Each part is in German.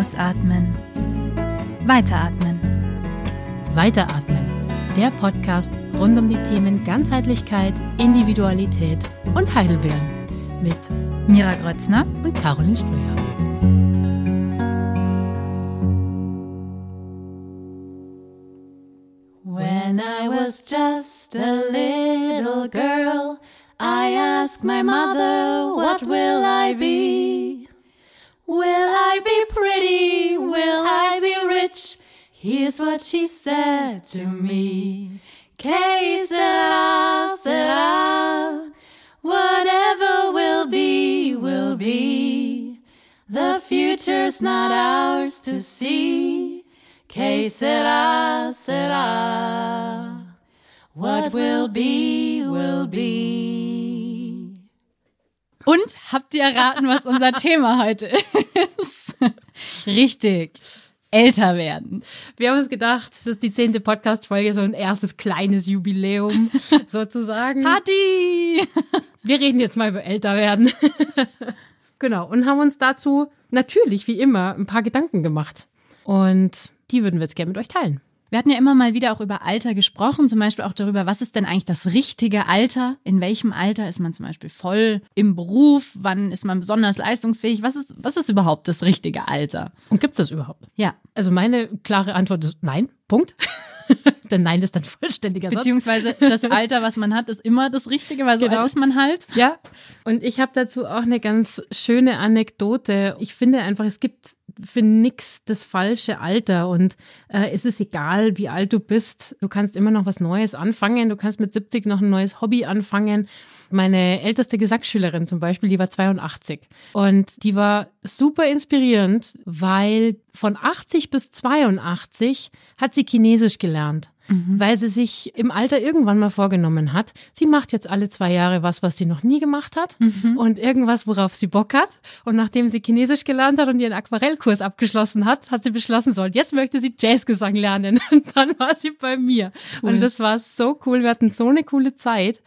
Ausatmen. Weiteratmen. Weiteratmen. Der Podcast rund um die Themen Ganzheitlichkeit, Individualität und Heidelbeeren mit Mira Grötzner und Caroline Ströer. When I was just a little girl, I asked my mother, What will I be? Will I be pretty? Will I be rich? Here's what she said to me. Que sera, sera. Whatever will be, will be. The future's not ours to see. Que sera, sera. What will be, will be. Und habt ihr erraten, was unser Thema heute ist? Richtig. Älter werden. Wir haben uns gedacht, das ist die zehnte Podcast-Folge, so ein erstes kleines Jubiläum sozusagen. Party! Wir reden jetzt mal über älter werden. genau. Und haben uns dazu natürlich, wie immer, ein paar Gedanken gemacht. Und die würden wir jetzt gerne mit euch teilen. Wir hatten ja immer mal wieder auch über Alter gesprochen, zum Beispiel auch darüber, was ist denn eigentlich das richtige Alter? In welchem Alter ist man zum Beispiel voll im Beruf? Wann ist man besonders leistungsfähig? Was ist, was ist überhaupt das richtige Alter? Und gibt es das überhaupt? Ja. Also meine klare Antwort ist nein. Punkt. Denn nein ist dann vollständiger Satz. Beziehungsweise das Alter, was man hat, ist immer das Richtige, weil so Genau. alt ist man halt. Ja, und ich habe dazu auch eine ganz schöne Anekdote. Ich finde einfach, es gibt für nix das falsche Alter und äh, es ist egal, wie alt du bist. Du kannst immer noch was Neues anfangen. Du kannst mit 70 noch ein neues Hobby anfangen. Meine älteste Gesangsschülerin zum Beispiel, die war 82 und die war super inspirierend, weil von 80 bis 82 hat sie Chinesisch gelernt weil sie sich im Alter irgendwann mal vorgenommen hat, sie macht jetzt alle zwei Jahre was, was sie noch nie gemacht hat und irgendwas, worauf sie Bock hat. Und nachdem sie Chinesisch gelernt hat und ihren Aquarellkurs abgeschlossen hat, hat sie beschlossen, so, und jetzt möchte sie Jazzgesang lernen. Und dann war sie bei mir. Und das war so cool. Wir hatten so eine coole Zeit.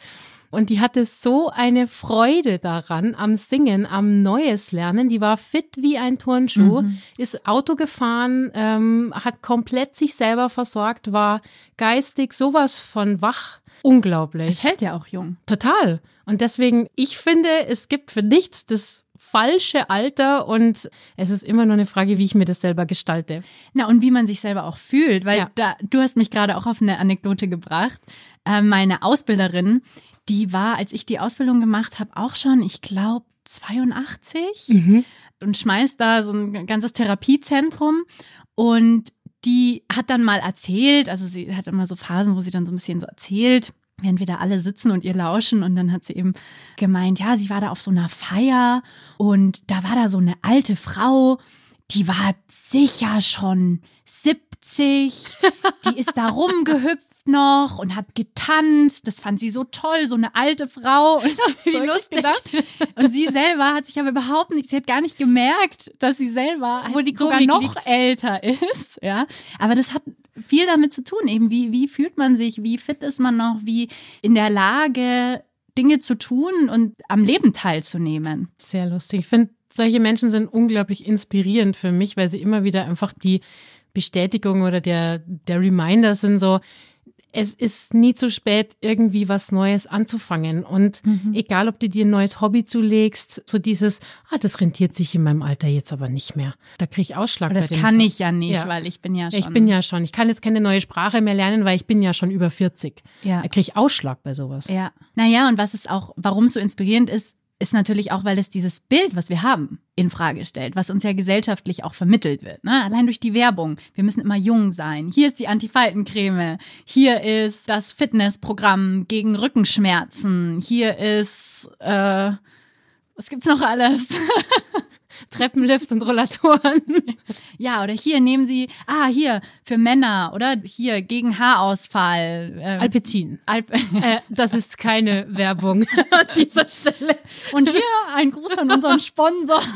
Und die hatte so eine Freude daran, am Singen, am Neues Lernen. Die war fit wie ein Turnschuh, ist Auto gefahren, ähm, hat komplett sich selber versorgt, war geistig sowas von wach. Unglaublich. Es hält ja auch jung. Total. Und deswegen, ich finde, es gibt für nichts das falsche Alter und es ist immer nur eine Frage, wie ich mir das selber gestalte. Na, und wie man sich selber auch fühlt, weil Ja. da, du hast mich gerade auch auf eine Anekdote gebracht. Äh, meine Ausbilderin, die war, als ich die Ausbildung gemacht habe, auch schon, ich glaube, 82 und schmeißt da so ein ganzes Therapiezentrum. Und die hat dann mal erzählt, also sie hat immer so Phasen, wo sie dann so ein bisschen so erzählt, während wir da alle sitzen und ihr lauschen. Und dann hat sie eben gemeint, ja, sie war da auf so einer Feier und da war da so eine alte Frau, die war sicher schon 70, die ist da rumgehüpft noch und hat getanzt. Das fand sie so toll, so eine alte Frau. Wie lustig. Und sie selber hat sich aber überhaupt nicht, sie hat gar nicht gemerkt, dass sie selber Wo die sogar Komik noch liegt. älter ist. Ja, aber das hat viel damit zu tun, eben wie, wie fühlt man sich, wie fit ist man noch, wie in der Lage, Dinge zu tun und am Leben teilzunehmen. Sehr lustig. Ich finde, solche Menschen sind unglaublich inspirierend für mich, weil sie immer wieder einfach die Bestätigung oder der, der Reminder sind so, es ist nie zu spät, irgendwie was Neues anzufangen. Und egal, ob du dir ein neues Hobby zulegst, so dieses, ah, das rentiert sich in meinem Alter jetzt aber nicht mehr. Da kriege ich Ausschlag Aber das bei dem kann Song. ich ja nicht, Ja. weil ich bin ja schon. Ich bin ja schon, ich kann jetzt keine neue Sprache mehr lernen, weil ich bin ja schon über 40. Ja. Da kriege ich Ausschlag bei sowas. Ja. Naja, und was es auch, warum es so inspirierend ist, ist natürlich auch, weil es dieses Bild, was wir haben, in Frage stellt, was uns ja gesellschaftlich auch vermittelt wird. Ne? Allein durch die Werbung. Wir müssen immer jung sein. Hier ist die Antifaltencreme. Hier ist das Fitnessprogramm gegen Rückenschmerzen. Hier ist, äh, was gibt's noch alles? Treppenlift und Rollatoren. Ja, oder hier nehmen Sie, ah, hier, für Männer, oder? Hier, gegen Haarausfall. Äh, Alpecin. Alp Äh, das ist keine Werbung an dieser Stelle. Und hier ein Gruß an unseren Sponsor.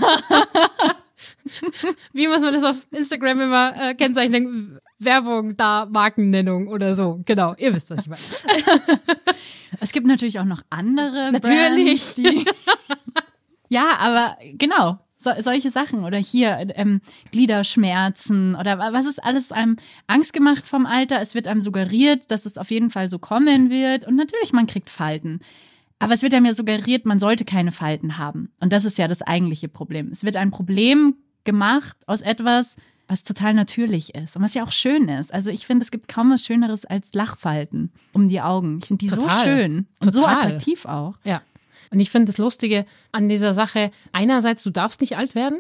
Wie muss man das auf Instagram immer äh, kennzeichnen? Werbung, da Markennennung oder so. Genau, ihr wisst, was ich meine. Es gibt natürlich auch noch andere Natürlich. Brands, ja, aber genau. So, solche Sachen oder hier ähm, Gliederschmerzen oder was ist alles einem Angst gemacht vom Alter. Es wird einem suggeriert, dass es auf jeden Fall so kommen wird und natürlich man kriegt Falten. Aber es wird einem ja suggeriert, man sollte keine Falten haben. Und das ist ja das eigentliche Problem. Es wird ein Problem gemacht aus etwas, was total natürlich ist und was ja auch schön ist. Also ich finde, es gibt kaum was Schöneres als Lachfalten um die Augen. Ich finde die Total. so schön und so Total. attraktiv auch. Ja. Und ich finde das Lustige an dieser Sache, einerseits, du darfst nicht alt werden.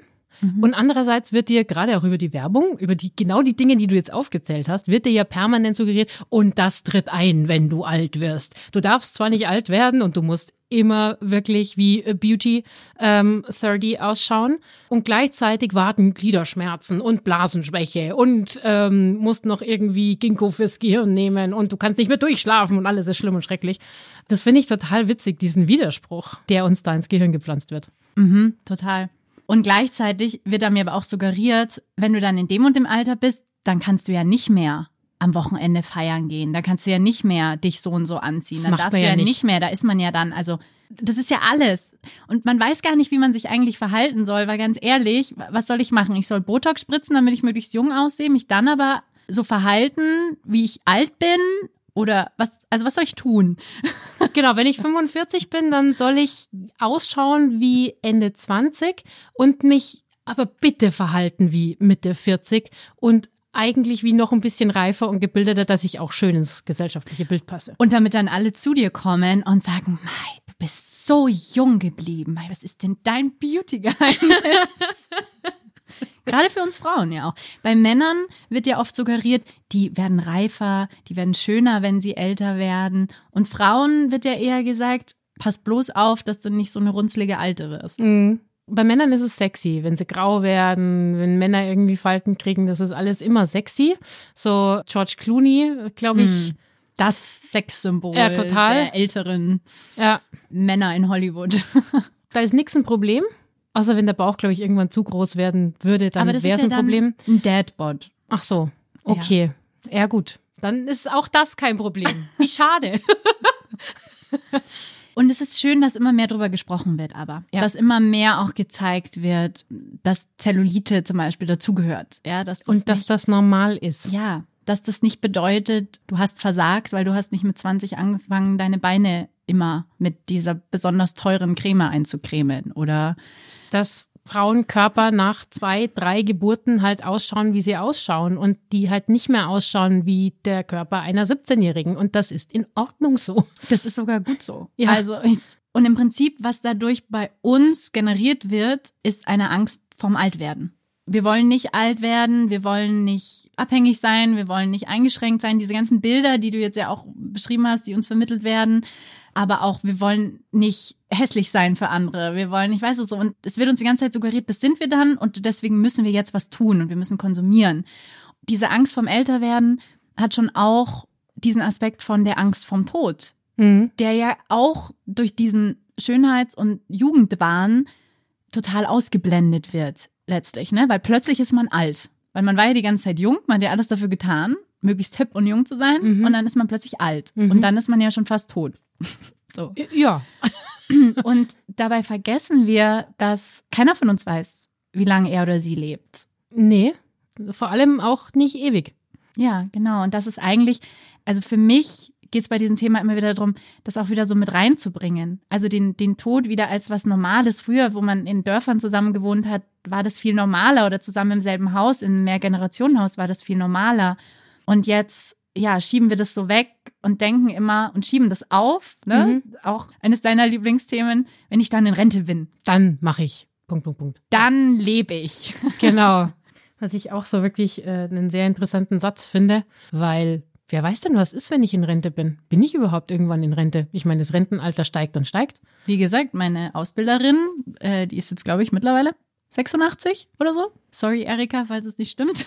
Und andererseits wird dir gerade auch über die Werbung, über die genau die Dinge, die du jetzt aufgezählt hast, wird dir ja permanent suggeriert, und das tritt ein, wenn du alt wirst. Du darfst zwar nicht alt werden und du musst immer wirklich wie äh, Beauty ähm, 30 ausschauen und gleichzeitig warten Gliederschmerzen und Blasenschwäche und ähm, musst noch irgendwie Ginkgo fürs Gehirn nehmen und du kannst nicht mehr durchschlafen und alles ist schlimm und schrecklich. Das finde ich total witzig, diesen Widerspruch, der uns da ins Gehirn gepflanzt wird. Mhm, total. Und gleichzeitig wird da mir aber auch suggeriert, wenn du dann in dem und dem Alter bist, dann kannst du ja nicht mehr am Wochenende feiern gehen. Da kannst du ja nicht mehr dich so und so anziehen. Das dann darfst du ja ja nicht. nicht mehr. Da ist man ja dann, also das ist ja alles. Und man weiß gar nicht, wie man sich eigentlich verhalten soll, weil ganz ehrlich, was soll ich machen? Ich soll Botox spritzen, damit ich möglichst jung aussehe, mich dann aber so verhalten, wie ich alt bin? Oder was, also was soll ich tun? Genau, wenn ich 45 bin, dann soll ich ausschauen wie Ende 20 und mich aber bitte verhalten wie Mitte 40 und eigentlich wie noch ein bisschen reifer und gebildeter, dass ich auch schön ins gesellschaftliche Bild passe. Und damit dann alle zu dir kommen und sagen, Mai, du bist so jung geblieben. Mai, was ist denn dein Beauty-Geheimnis? Gerade für uns Frauen ja auch. Bei Männern wird ja oft suggeriert, die werden reifer, die werden schöner, wenn sie älter werden. Und Frauen wird ja eher gesagt, pass bloß auf, dass du nicht so eine runzlige Alte wirst. Mhm. Bei Männern ist es sexy, wenn sie grau werden, wenn Männer irgendwie Falten kriegen, das ist alles immer sexy. So George Clooney, glaube ich. Das Sexsymbol Ja, der älteren Ja, Männer in Hollywood. da ist nichts ein Problem. Außer wenn der Bauch, glaube ich, irgendwann zu groß werden würde, dann wäre es ja ein Problem. ein Dadbot. Ach so, okay. Ja. gut. Dann ist auch das kein Problem. Wie schade. Und es ist schön, dass immer mehr darüber gesprochen wird, aber Ja. dass immer mehr auch gezeigt wird, dass Zellulite zum Beispiel dazugehört. Ja, dass das Und dass nicht, das normal ist. ja, dass das nicht bedeutet, du hast versagt, weil du hast nicht mit 20 angefangen, deine Beine immer mit dieser besonders teuren Creme einzucremen oder Dass Frauenkörper nach zwei, drei Geburten halt ausschauen, wie sie ausschauen und die halt nicht mehr ausschauen wie der Körper einer 17-Jährigen. Und das ist in Ordnung so. das ist sogar gut so. Ja. Also und im Prinzip, was dadurch bei uns generiert wird, ist eine Angst vom Altwerden. Wir wollen nicht alt werden, wir wollen nicht abhängig sein, wir wollen nicht eingeschränkt sein. Diese ganzen Bilder, die du jetzt ja auch beschrieben hast, die uns vermittelt werden, aber auch wir wollen nicht hässlich sein für andere. Wir wollen, ich weiß es so, und es wird uns die ganze Zeit suggeriert, das sind wir dann und deswegen müssen wir jetzt was tun und wir müssen konsumieren. Diese Angst vom Älterwerden hat schon auch diesen Aspekt von der Angst vom Tod Mhm. der ja auch durch diesen Schönheits- und Jugendwahn total ausgeblendet wird, letztlich, ne? Weil plötzlich ist man alt. Weil man war ja die ganze Zeit jung, man hat ja alles dafür getan, möglichst hip und jung zu sein. Mhm. Und dann ist man plötzlich alt. Mhm. Und dann ist man ja schon fast tot. So. Ja. Und dabei vergessen wir, dass keiner von uns weiß, wie lange er oder sie lebt. Nee. Vor allem auch nicht ewig. Ja, genau. Und das ist eigentlich, also für mich geht es bei diesem Thema immer wieder darum, das auch wieder so mit reinzubringen. Also den, den Tod wieder als was Normales. Früher, wo man in Dörfern zusammen gewohnt hat, war das viel normaler oder zusammen im selben Haus, in einem Mehrgenerationenhaus war das viel normaler. Und jetzt, ja, schieben wir das so weg und denken immer und schieben das auf. Ne? Auch eines deiner Lieblingsthemen, wenn ich dann in Rente bin, Dann mache ich. Punkt, Punkt, Punkt. dann lebe ich. Genau. Was ich auch so wirklich äh, einen sehr interessanten Satz finde, weil wer weiß denn, was ist, wenn ich in Rente bin? Bin ich überhaupt irgendwann in Rente? Ich meine, das Rentenalter steigt und steigt. Wie gesagt, meine Ausbilderin, äh, die ist jetzt, glaube ich, mittlerweile 86 oder so. Sorry, Erika, falls es nicht stimmt.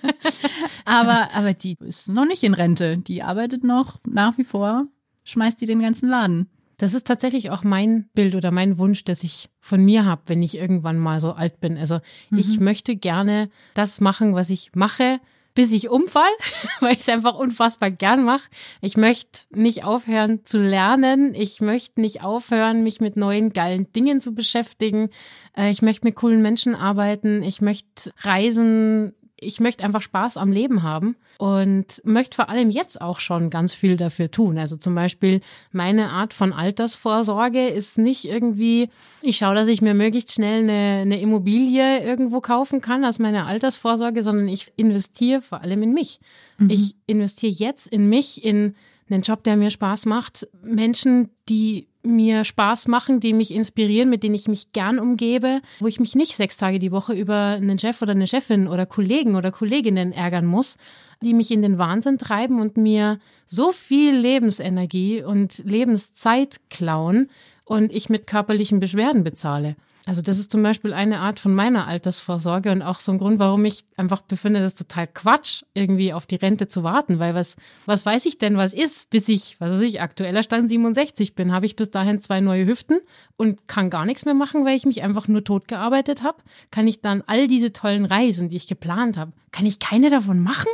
aber, aber die ist noch nicht in Rente. Die arbeitet noch nach wie vor, schmeißt die den ganzen Laden. Das ist tatsächlich auch mein Bild oder mein Wunsch, das ich von mir habe, wenn ich irgendwann mal so alt bin. Also ich möchte gerne das machen, was ich mache, bis ich umfall, weil ich es einfach unfassbar gern mache. Ich möchte nicht aufhören zu lernen. Ich möchte nicht aufhören, mich mit neuen geilen Dingen zu beschäftigen. Äh, ich möchte mit coolen Menschen arbeiten. Ich möchte reisen, ich möchte einfach Spaß am Leben haben und möchte vor allem jetzt auch schon ganz viel dafür tun. Also zum Beispiel meine Art von Altersvorsorge ist nicht irgendwie, ich schaue, dass ich mir möglichst schnell eine, eine Immobilie irgendwo kaufen kann als meine Altersvorsorge, sondern ich investiere vor allem in mich. Mhm. Ich investiere jetzt in mich, in einen Job, der mir Spaß macht, Menschen, die mir Spaß machen, die mich inspirieren, mit denen ich mich gern umgebe, wo ich mich nicht sechs Tage die Woche über einen Chef oder eine Chefin oder Kollegen oder Kolleginnen ärgern muss, die mich in den Wahnsinn treiben und mir so viel Lebensenergie und Lebenszeit klauen und ich mit körperlichen Beschwerden bezahle. Also das ist zum Beispiel eine Art von meiner Altersvorsorge und auch so ein Grund, warum ich einfach befinde, das ist total Quatsch, irgendwie auf die Rente zu warten, weil was, was weiß ich denn, was ist, bis ich, was weiß ich, aktueller Stand 67 bin, habe ich bis dahin zwei neue Hüften und kann gar nichts mehr machen, weil ich mich einfach nur tot gearbeitet habe, kann ich dann all diese tollen Reisen, die ich geplant habe, kann ich keine davon machen?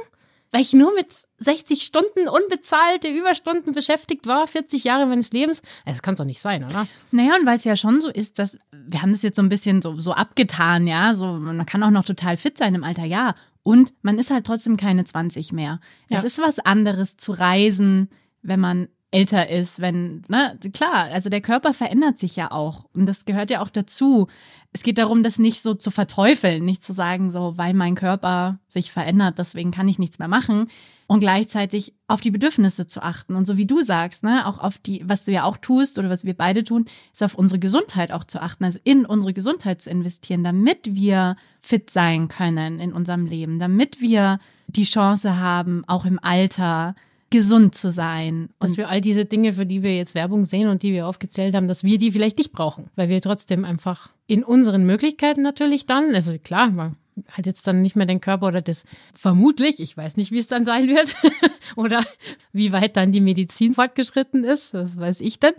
Weil ich nur mit 60 Stunden unbezahlte Überstunden beschäftigt war, 40 Jahre meines Lebens. Das kann es doch nicht sein, oder? Naja, und weil es ja schon so ist, dass wir haben das jetzt so ein bisschen so, so abgetan, ja, so man kann auch noch total fit sein im Alter, ja. Und man ist halt trotzdem keine 20 mehr. Ja. Es ist was anderes zu reisen, wenn man älter ist, wenn, ne, klar, also der Körper verändert sich ja auch. Und das gehört ja auch dazu. Es geht darum, das nicht so zu verteufeln, nicht zu sagen, so, weil mein Körper sich verändert, deswegen kann ich nichts mehr machen. Und gleichzeitig auf die Bedürfnisse zu achten. Und so wie du sagst, ne, auch auf die, was du ja auch tust oder was wir beide tun, ist auf unsere Gesundheit auch zu achten, also in unsere Gesundheit zu investieren, damit wir fit sein können in unserem Leben, damit wir die Chance haben, auch im Alter gesund zu sein. Dass wir all diese Dinge, für die wir jetzt Werbung sehen und die wir aufgezählt haben, dass wir die vielleicht nicht brauchen, weil wir trotzdem einfach in unseren Möglichkeiten natürlich dann, also klar, man hat jetzt dann nicht mehr den Körper oder das vermutlich, ich weiß nicht, wie es dann sein wird oder wie weit dann die Medizin fortgeschritten ist, das weiß ich denn.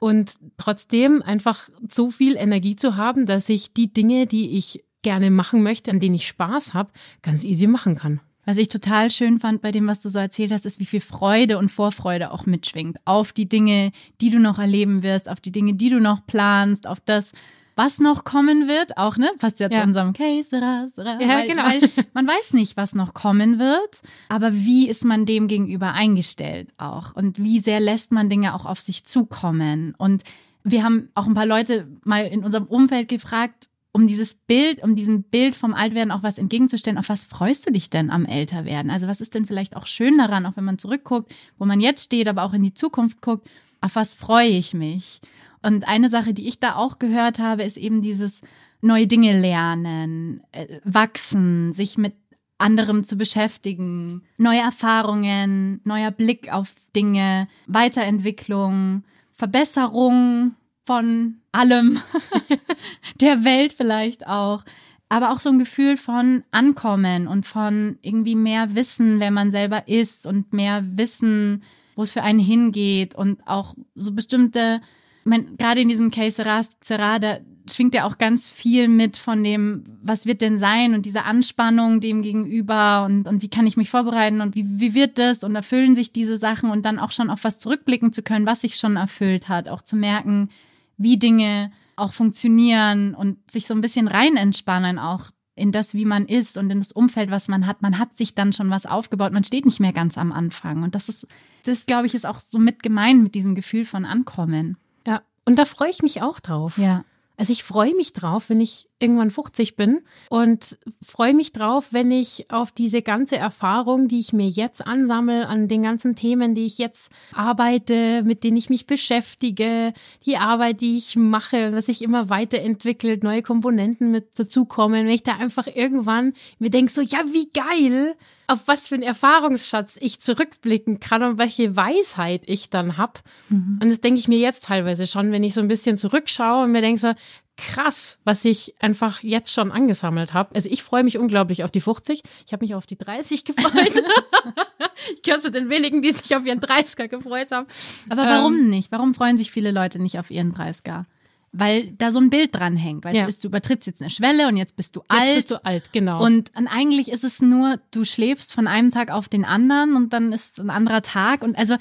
Und trotzdem einfach so viel Energie zu haben, dass ich die Dinge, die ich gerne machen möchte, an denen ich Spaß habe, ganz easy machen kann. Was ich total schön fand bei dem, was du so erzählt hast, ist, wie viel Freude und Vorfreude auch mitschwingt auf die Dinge, die du noch erleben wirst, auf die Dinge, die du noch planst, auf das, was noch kommen wird, auch, ne? Passt ja, ja. zu unserem Case. Ja, weil, genau. Weil man weiß nicht, was noch kommen wird, aber wie ist man dem gegenüber eingestellt auch? Und wie sehr lässt man Dinge auch auf sich zukommen? Und wir haben auch ein paar Leute mal in unserem Umfeld gefragt, um dieses Bild, um diesem Bild vom Altwerden auch was entgegenzustellen, auf was freust du dich denn am Älterwerden? Also was ist denn vielleicht auch schön daran, auch wenn man zurückguckt, wo man jetzt steht, aber auch in die Zukunft guckt, auf was freue ich mich? Und eine Sache, die ich da auch gehört habe, ist eben dieses neue Dinge lernen, äh, wachsen, sich mit anderem zu beschäftigen, neue Erfahrungen, neuer Blick auf Dinge, Weiterentwicklung, Verbesserung, von allem, der Welt vielleicht auch. Aber auch so ein Gefühl von Ankommen und von irgendwie mehr Wissen, wer man selber ist und mehr Wissen, wo es für einen hingeht und auch so bestimmte, ich meine, gerade in diesem Case Serra, da schwingt ja auch ganz viel mit von dem, was wird denn sein und diese Anspannung dem gegenüber und, und wie kann ich mich vorbereiten und wie, wie wird das und erfüllen sich diese Sachen und dann auch schon auf was zurückblicken zu können, was sich schon erfüllt hat, auch zu merken, wie Dinge auch funktionieren und sich so ein bisschen rein entspannen auch in das, wie man ist und in das Umfeld, was man hat. Man hat sich dann schon was aufgebaut. Man steht nicht mehr ganz am Anfang. Und das ist, das glaube ich, ist auch so mit gemeint mit diesem Gefühl von Ankommen. Ja. Und da freue ich mich auch drauf. Ja. Also ich freue mich drauf, wenn ich irgendwann 50 bin und freue mich drauf, wenn ich auf diese ganze Erfahrung, die ich mir jetzt ansammle, an den ganzen Themen, die ich jetzt arbeite, mit denen ich mich beschäftige, die Arbeit, die ich mache, was sich immer weiterentwickelt, neue Komponenten mit dazukommen, wenn ich da einfach irgendwann mir denke, so, ja, wie geil, auf was für einen Erfahrungsschatz ich zurückblicken kann und welche Weisheit ich dann habe. Mhm. Und das denke ich mir jetzt teilweise schon, wenn ich so ein bisschen zurückschaue und mir denke so, krass, was ich einfach jetzt schon angesammelt habe. Also ich freue mich unglaublich auf die 50. Ich habe mich auf die 30 gefreut. ich gehöre zu den wenigen, die sich auf ihren 30er gefreut haben. Aber warum ähm, nicht? Warum freuen sich viele Leute nicht auf ihren 30er? weil da so ein Bild dran hängt. Weil Ja. du übertrittst jetzt eine Schwelle und jetzt bist du alt. Jetzt bist du alt, genau. Und, und eigentlich ist es nur, du schläfst von einem Tag auf den anderen und dann ist ein anderer Tag. Und also,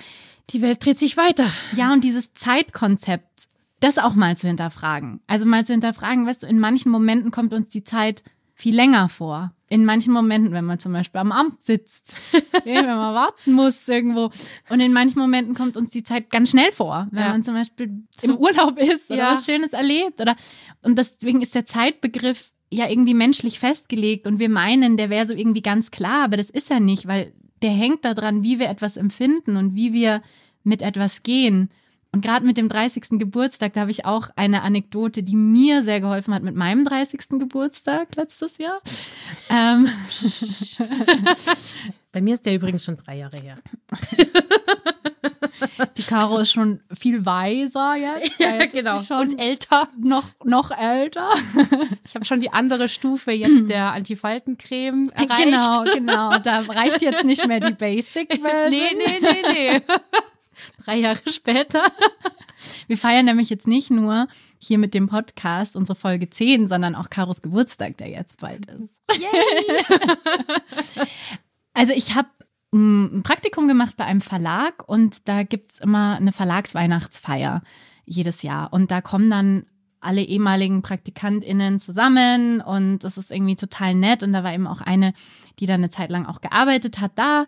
die Welt dreht sich weiter. ja, und dieses Zeitkonzept, das auch mal zu hinterfragen. Also mal zu hinterfragen, weißt du, in manchen Momenten kommt uns die Zeit viel länger vor. In manchen Momenten, wenn man zum Beispiel am Amt sitzt, wenn man warten muss irgendwo. Und in manchen Momenten kommt uns die Zeit ganz schnell vor, wenn Ja. man zum Beispiel im Urlaub ist oder Ja. was Schönes erlebt. Oder und deswegen ist der Zeitbegriff ja irgendwie menschlich festgelegt und wir meinen, der wäre so irgendwie ganz klar, aber das ist er nicht, weil der hängt daran, wie wir etwas empfinden und wie wir mit etwas gehen. Und gerade mit dem 30. Geburtstag, da habe ich auch eine Anekdote, die mir sehr geholfen hat mit meinem 30. Geburtstag letztes Jahr. Ähm, Bei mir ist der übrigens schon drei Jahre her. die Caro ist schon viel weiser jetzt. Ja, Jetzt genau. Schon älter. Noch, noch älter. Ich habe schon die andere Stufe jetzt der Antifaltencreme erreicht. Genau, genau. Da reicht jetzt nicht mehr die Basic-Version. Nee, nee, nee, nee. Drei Jahre später. Wir feiern nämlich jetzt nicht nur hier mit dem Podcast unsere Folge 10, sondern auch Karos Geburtstag, der jetzt bald ist. also ich habe ein Praktikum gemacht bei einem Verlag und da gibt's immer eine Verlagsweihnachtsfeier jedes Jahr. Und da kommen dann alle ehemaligen PraktikantInnen zusammen und das ist irgendwie total nett. Und da war eben auch eine, die dann eine Zeit lang auch gearbeitet hat da.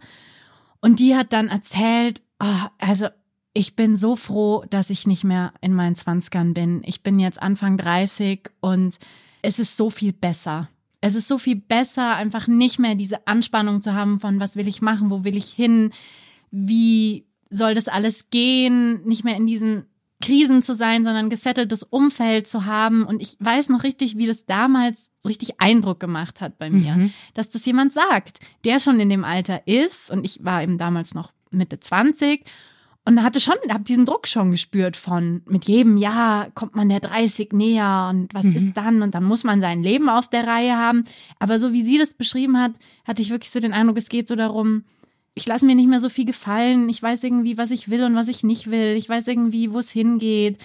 Und die hat dann erzählt, ah, also ich bin so froh, dass ich nicht mehr in meinen Zwanzigern bin. Ich bin jetzt Anfang 30 und es ist so viel besser. Es ist so viel besser, einfach nicht mehr diese Anspannung zu haben von, was will ich machen, wo will ich hin, wie soll das alles gehen, nicht mehr in diesen Krisen zu sein, sondern gesetteltes Umfeld zu haben. Und ich weiß noch richtig, wie das damals richtig Eindruck gemacht hat bei mir, Mhm. dass das jemand sagt, der schon in dem Alter ist. Und ich war eben damals noch Mitte 20 und hatte schon, habe diesen Druck schon gespürt von, mit jedem Jahr kommt man der 30 näher und was Mhm. ist dann? Und dann muss man sein Leben auf der Reihe haben. Aber so wie sie das beschrieben hat, hatte ich wirklich so den Eindruck, es geht so darum, ich lasse mir nicht mehr so viel gefallen. Ich weiß irgendwie, was ich will und was ich nicht will. Ich weiß irgendwie, wo es hingeht.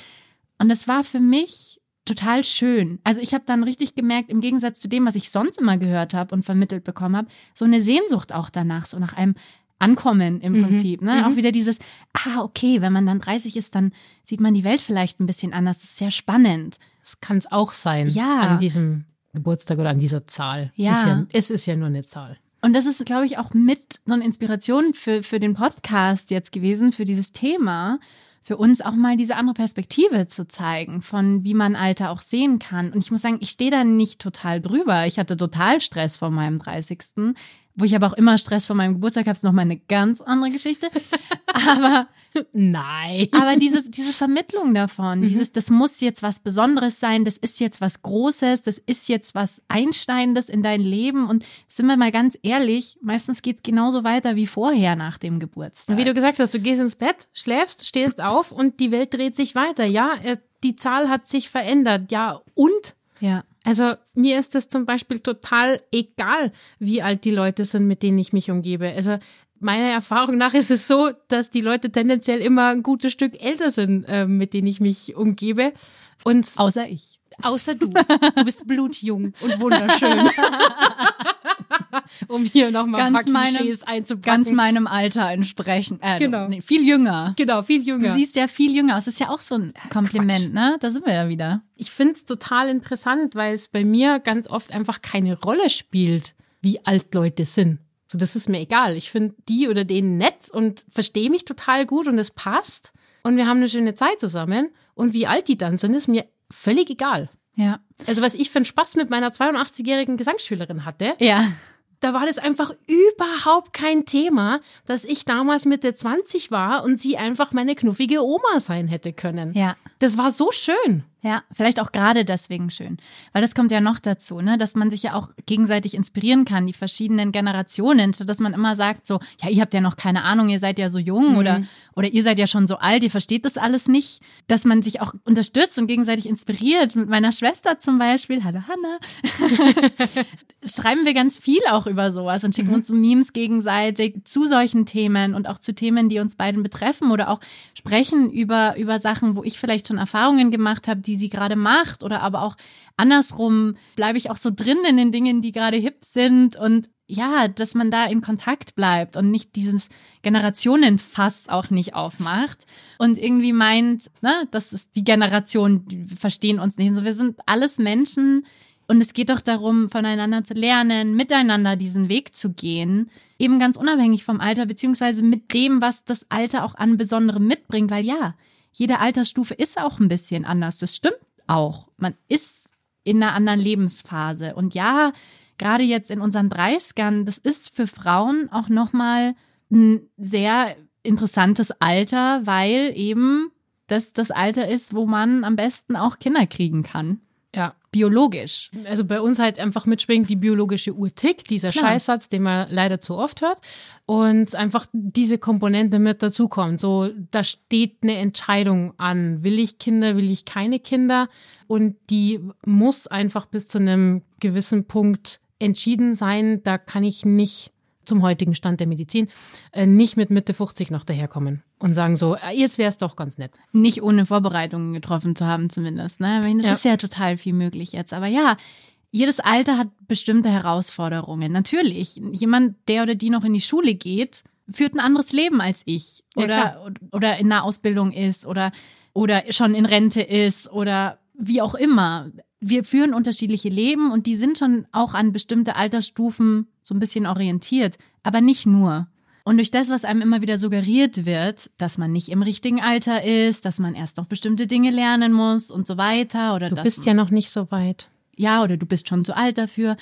Und es war für mich total schön. Also ich habe dann richtig gemerkt, im Gegensatz zu dem, was ich sonst immer gehört habe und vermittelt bekommen habe, so eine Sehnsucht auch danach, so nach einem Ankommen im Mhm. Prinzip. Ne? Mhm. Auch wieder dieses, ah, okay, wenn man dann 30 ist, dann sieht man die Welt vielleicht ein bisschen anders. Das ist sehr spannend. Das kann es auch sein. Ja. An diesem Geburtstag oder an dieser Zahl. Es, Ja. ist ja, es ist ja nur eine Zahl. Und das ist, glaube ich, auch mit so eine Inspiration für, für den Podcast jetzt gewesen, für dieses Thema, für uns auch mal diese andere Perspektive zu zeigen, von wie man Alter auch sehen kann. Und ich muss sagen, ich stehe da nicht total drüber. Ich hatte total Stress vor meinem 30. Wo ich aber auch immer Stress vor meinem Geburtstag habe, ist nochmal eine ganz andere Geschichte. Aber Nein. aber diese, diese Vermittlung davon, Mhm. dieses, das muss jetzt was Besonderes sein, das ist jetzt was Großes, das ist jetzt was Einsteinendes in dein Leben. Und sind wir mal ganz ehrlich, meistens geht es genauso weiter wie vorher nach dem Geburtstag. Wie du gesagt hast, du gehst ins Bett, schläfst, stehst auf und die Welt dreht sich weiter. Ja, äh, die Zahl hat sich verändert. Ja, und? ja. Also mir ist es zum Beispiel total egal, wie alt die Leute sind, mit denen ich mich umgebe. Also meiner Erfahrung nach ist es so, dass die Leute tendenziell immer ein gutes Stück älter sind, äh, mit denen ich mich umgebe. Und Außer ich. außer du. Du bist blutjung und wunderschön. um hier nochmal ein paar Ganz meinem- Klischees einzupacken. Ganz meinem Alter entsprechend. Äh, Genau. Nee, viel jünger. Genau, viel Du jünger. siehst ja viel jünger aus. Das ist ja auch so ein Kompliment, ne? Da sind wir ja wieder. Ich finde es total interessant, weil es bei mir ganz oft einfach keine Rolle spielt, wie alt Leute sind. So, das ist mir egal. Ich finde die oder den nett und verstehe mich total gut und es passt. Und wir haben eine schöne Zeit zusammen. Und wie alt die dann sind, ist mir völlig egal. Ja. Also, was ich für einen Spaß mit meiner 82-jährigen Gesangsschülerin hatte, Ja. Da war das einfach überhaupt kein Thema, dass ich damals Mitte 20 war und sie einfach meine knuffige Oma sein hätte können. Ja. Das war so schön. Ja, vielleicht auch gerade deswegen schön. Weil das kommt ja noch dazu, ne, dass man sich ja auch gegenseitig inspirieren kann, die verschiedenen Generationen, so dass man immer sagt so, ja, ihr habt ja noch keine Ahnung, ihr seid ja so jung oder, oder ihr seid ja schon so alt, ihr versteht das alles nicht. Dass man sich auch unterstützt und gegenseitig inspiriert. Mit meiner Schwester zum Beispiel, hallo Hanna, schreiben wir ganz viel auch über sowas und schicken uns so Memes gegenseitig zu solchen Themen und auch zu Themen, die uns beiden betreffen oder auch sprechen über, über Sachen, wo ich vielleicht schon Erfahrungen gemacht habe, die sie gerade macht oder aber auch andersrum bleibe ich auch so drin in den Dingen, die gerade hip sind und ja, dass man da in Kontakt bleibt und nicht dieses Generationenfass auch nicht aufmacht und irgendwie meint, ne, das ist die Generation, die verstehen uns nicht. So, wir sind alles Menschen und es geht doch darum, voneinander zu lernen, miteinander diesen Weg zu gehen, eben ganz unabhängig vom Alter, beziehungsweise mit dem, was das Alter auch an Besonderem mitbringt, weil ja, jede Altersstufe ist auch ein bisschen anders. Das stimmt auch. Man ist in einer anderen Lebensphase. Und ja, gerade jetzt in unseren 30ern, das ist für Frauen auch nochmal ein sehr interessantes Alter, weil eben das das Alter ist, wo man am besten auch Kinder kriegen kann. Ja. Biologisch. Also bei uns halt einfach mitschwingt die biologische Uhr tickt, dieser Klar. Scheißsatz, den man leider zu oft hört. Und einfach diese Komponente mit dazukommt. So, da steht eine Entscheidung an. Will ich Kinder, will ich keine Kinder? Und die muss einfach bis zu einem gewissen Punkt entschieden sein. Da kann ich nicht zum heutigen Stand der Medizin äh, nicht mit Mitte 50 noch daherkommen und sagen so, äh, jetzt wäre es doch ganz nett. Nicht ohne Vorbereitungen getroffen zu haben, zumindest. Ne? Ich meine, das Ja. ist ja total viel möglich jetzt. Aber ja, jedes Alter hat bestimmte Herausforderungen. Natürlich. Jemand, der oder die noch in die Schule geht, führt ein anderes Leben als ich. Ja, Oder, oder in einer Ausbildung ist oder, oder schon in Rente ist oder wie auch immer. Wir führen unterschiedliche Leben und die sind schon auch an bestimmte Altersstufen so ein bisschen orientiert, aber nicht nur. Und durch das, was einem immer wieder suggeriert wird, dass man nicht im richtigen Alter ist, dass man erst noch bestimmte Dinge lernen muss und so weiter, oder Du bist ja noch nicht so weit. ja, oder du bist schon zu alt dafür,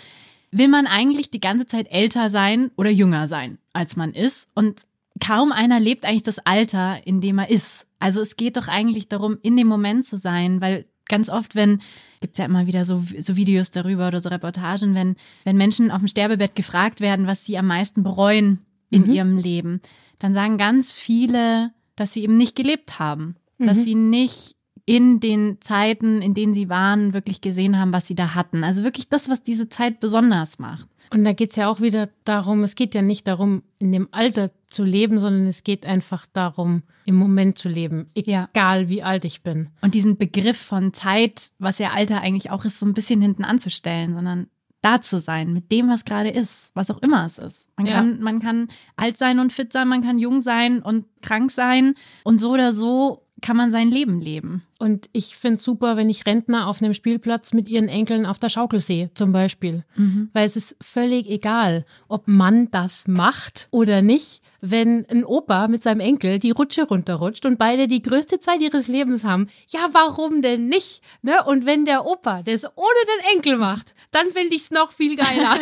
will man eigentlich die ganze Zeit älter sein oder jünger sein, als man ist. Und kaum einer lebt eigentlich das Alter, in dem er ist. Also es geht doch eigentlich darum, in dem Moment zu sein, weil ganz oft, wenn, gibt's ja immer wieder so, so Videos darüber oder so Reportagen, wenn, wenn Menschen auf dem Sterbebett gefragt werden, was sie am meisten bereuen in Mhm. ihrem Leben, dann sagen ganz viele, dass sie eben nicht gelebt haben, dass Mhm. sie nicht in den Zeiten, in denen sie waren, wirklich gesehen haben, was sie da hatten. Also wirklich das, was diese Zeit besonders macht. Und da geht's ja auch wieder darum, es geht ja nicht darum, in dem Alter zu leben, sondern es geht einfach darum, im Moment zu leben. Ja. Egal wie alt ich bin. Und diesen Begriff von Zeit, was ja Alter eigentlich auch ist, so ein bisschen hinten anzustellen, sondern da zu sein, mit dem, was gerade ist, was auch immer es ist. Man, Ja. kann, man kann alt sein und fit sein, man kann jung sein und krank sein. Und so oder so kann man sein Leben leben. Und ich find's super, wenn ich Rentner auf einem Spielplatz mit ihren Enkeln auf der Schaukel sehe, zum Beispiel. Weil es ist völlig egal, ob man das macht oder nicht, wenn ein Opa mit seinem Enkel die Rutsche runterrutscht und beide die größte Zeit ihres Lebens haben. Ja, warum denn nicht? Ne? Und wenn der Opa das ohne den Enkel macht, dann finde ich's noch viel geiler.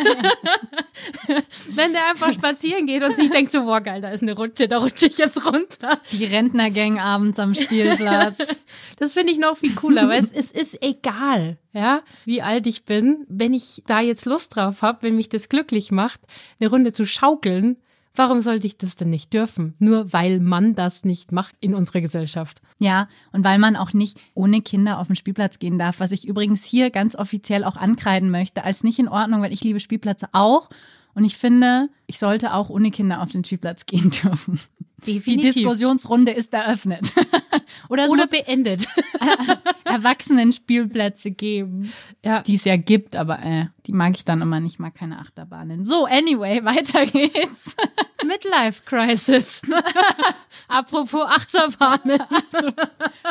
wenn der einfach spazieren geht und sich denkt so, boah, geil, da ist eine Rutsche, da rutsche ich jetzt runter. Die Rentnergang abends am Spielplatz. Das finde ich noch viel cooler, weil es, es ist egal, ja, wie alt ich bin. Wenn ich da jetzt Lust drauf habe, wenn mich das glücklich macht, eine Runde zu schaukeln, warum sollte ich das denn nicht dürfen? Nur weil man das nicht macht in unserer Gesellschaft. Ja, und weil man auch nicht ohne Kinder auf den Spielplatz gehen darf, was ich übrigens hier ganz offiziell auch ankreiden möchte, als nicht in Ordnung, weil ich liebe Spielplätze auch. Und ich finde, ich sollte auch ohne Kinder auf den Spielplatz gehen dürfen. Die Diskussionsrunde ist eröffnet. Oder Oder beendet. Erwachsenen-Spielplätze geben, Ja. die es ja gibt, aber äh, die mag ich dann immer nicht, mag keine Achterbahnen. So, anyway, weiter geht's. Midlife Crisis. Apropos Achterbahnen.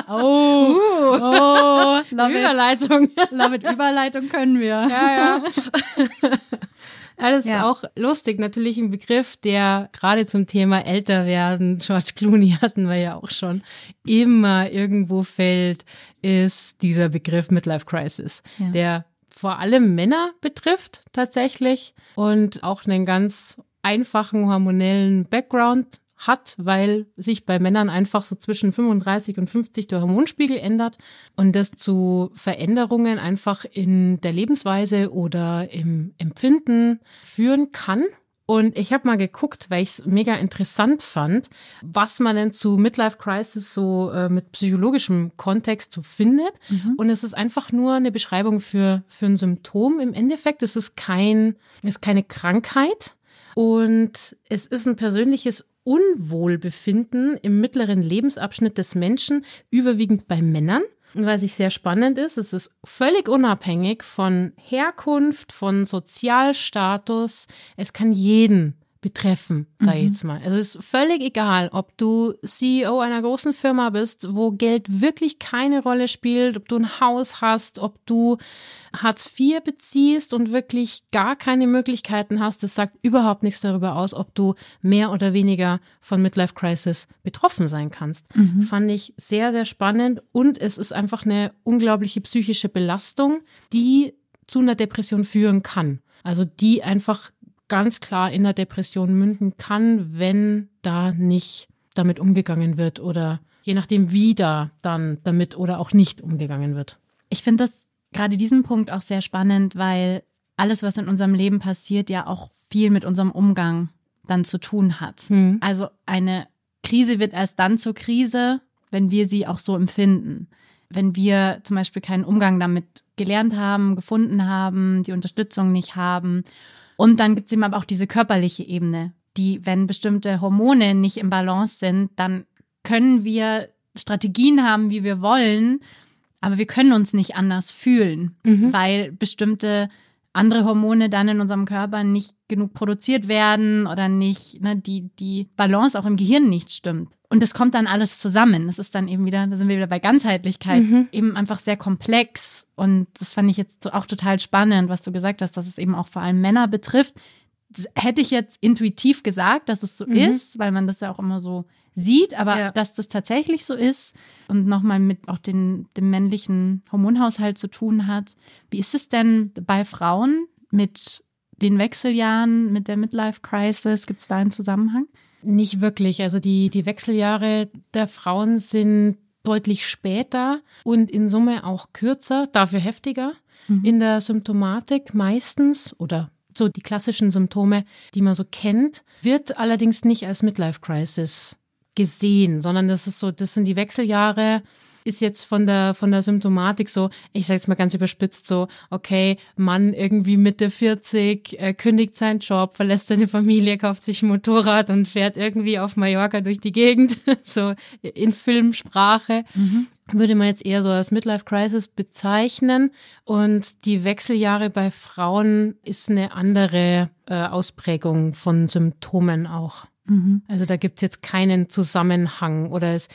Oh, oh, love it. Überleitung. Love it. Überleitung können wir. Ja, ja. Ja, das ist Ja. auch lustig. Natürlich ein Begriff, der gerade zum Thema älter werden, George Clooney hatten wir ja auch schon, immer irgendwo fällt, ist dieser Begriff Midlife Crisis, Ja. der vor allem Männer betrifft tatsächlich und auch einen ganz einfachen hormonellen Background hat, weil sich bei Männern einfach so zwischen 35 und 50 der Hormonspiegel ändert und das zu Veränderungen einfach in der Lebensweise oder im Empfinden führen kann. Und ich habe mal geguckt, weil ich es mega interessant fand, was man denn zu Midlife Crisis so äh, mit psychologischem Kontext so findet. Und es ist einfach nur eine Beschreibung für, für ein Symptom. Im Endeffekt es ist kein, es ist keine Krankheit. Und es ist ein persönliches Unwohlbefinden im mittleren Lebensabschnitt des Menschen, überwiegend bei Männern. Und was ich sehr spannend ist, es ist völlig unabhängig von Herkunft, von Sozialstatus. Es kann jeden betreffen, sage ich Mhm. jetzt mal. Also es ist völlig egal, ob du CEO einer großen Firma bist, wo Geld wirklich keine Rolle spielt, ob du ein Haus hast, ob du Hartz IV beziehst und wirklich gar keine Möglichkeiten hast. Das sagt überhaupt nichts darüber aus, ob du mehr oder weniger von Midlife Crisis betroffen sein kannst. Mhm. Fand ich sehr, sehr spannend und es ist einfach eine unglaubliche psychische Belastung, die zu einer Depression führen kann. Also die einfach ganz klar in der Depression münden kann, wenn da nicht damit umgegangen wird oder je nachdem, wie da dann damit oder auch nicht umgegangen wird. Ich finde das gerade diesen Punkt auch sehr spannend, weil alles, was in unserem Leben passiert, ja auch viel mit unserem Umgang dann zu tun hat. Hm. Also eine Krise wird erst dann zur Krise, wenn wir sie auch so empfinden. Wenn wir zum Beispiel keinen Umgang damit gelernt haben, gefunden haben, die Unterstützung nicht haben. Und dann gibt es eben aber auch diese körperliche Ebene, die, wenn bestimmte Hormone nicht im Balance sind, dann können wir Strategien haben, wie wir wollen, aber wir können uns nicht anders fühlen, Mhm. weil bestimmte andere Hormone dann in unserem Körper nicht genug produziert werden oder nicht, ne, die, die Balance auch im Gehirn nicht stimmt. Und das kommt dann alles zusammen. Das ist dann eben wieder, da sind wir wieder bei Ganzheitlichkeit, Mhm. eben einfach sehr komplex. Und das fand ich jetzt auch total spannend, was du gesagt hast, dass es eben auch vor allem Männer betrifft. Das hätte ich jetzt intuitiv gesagt, dass es so Mhm. ist, weil man das ja auch immer so sieht, aber Ja. dass das tatsächlich so ist und nochmal mit auch den, dem männlichen Hormonhaushalt zu tun hat. Wie ist es denn bei Frauen mit den Wechseljahren, mit der Midlife Crisis? Gibt es da einen Zusammenhang? Nicht wirklich. Also die, die Wechseljahre der Frauen sind deutlich später und in Summe auch kürzer, dafür heftiger Mhm. in der Symptomatik meistens oder so die klassischen Symptome, die man so kennt, wird allerdings nicht als Midlife Crisis gesehen, sondern das ist so, das sind die Wechseljahre, ist jetzt von der, von der Symptomatik so, ich sage jetzt mal ganz überspitzt so, okay, Mann irgendwie Mitte 40, äh, kündigt seinen Job, verlässt seine Familie, kauft sich ein Motorrad und fährt irgendwie auf Mallorca durch die Gegend, so in Filmsprache. Würde man jetzt eher so als Midlife Crisis bezeichnen. Und die Wechseljahre bei Frauen ist eine andere äh, Ausprägung von Symptomen auch. Mhm. Also da gibt's jetzt keinen Zusammenhang oder es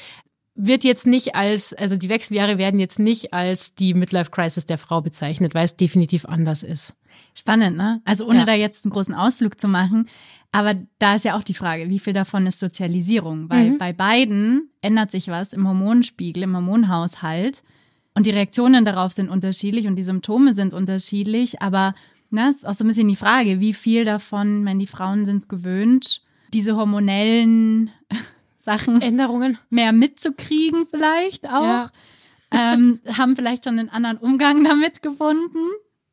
wird jetzt nicht als, also die Wechseljahre werden jetzt nicht als die Midlife Crisis der Frau bezeichnet, weil es definitiv anders ist. Spannend, ne? Also ohne Ja. da jetzt einen großen Ausflug zu machen. Aber da ist ja auch die Frage, wie viel davon ist Sozialisierung? Weil Mhm. bei beiden ändert sich was im Hormonspiegel, im Hormonhaushalt. Und die Reaktionen darauf sind unterschiedlich und die Symptome sind unterschiedlich. Aber ne, ist auch so ein bisschen die Frage, wie viel davon, wenn die Frauen sind es gewöhnt, diese hormonellen Sachen Änderungen? mehr mitzukriegen vielleicht auch. Ja. Ähm, haben vielleicht schon einen anderen Umgang damit gefunden.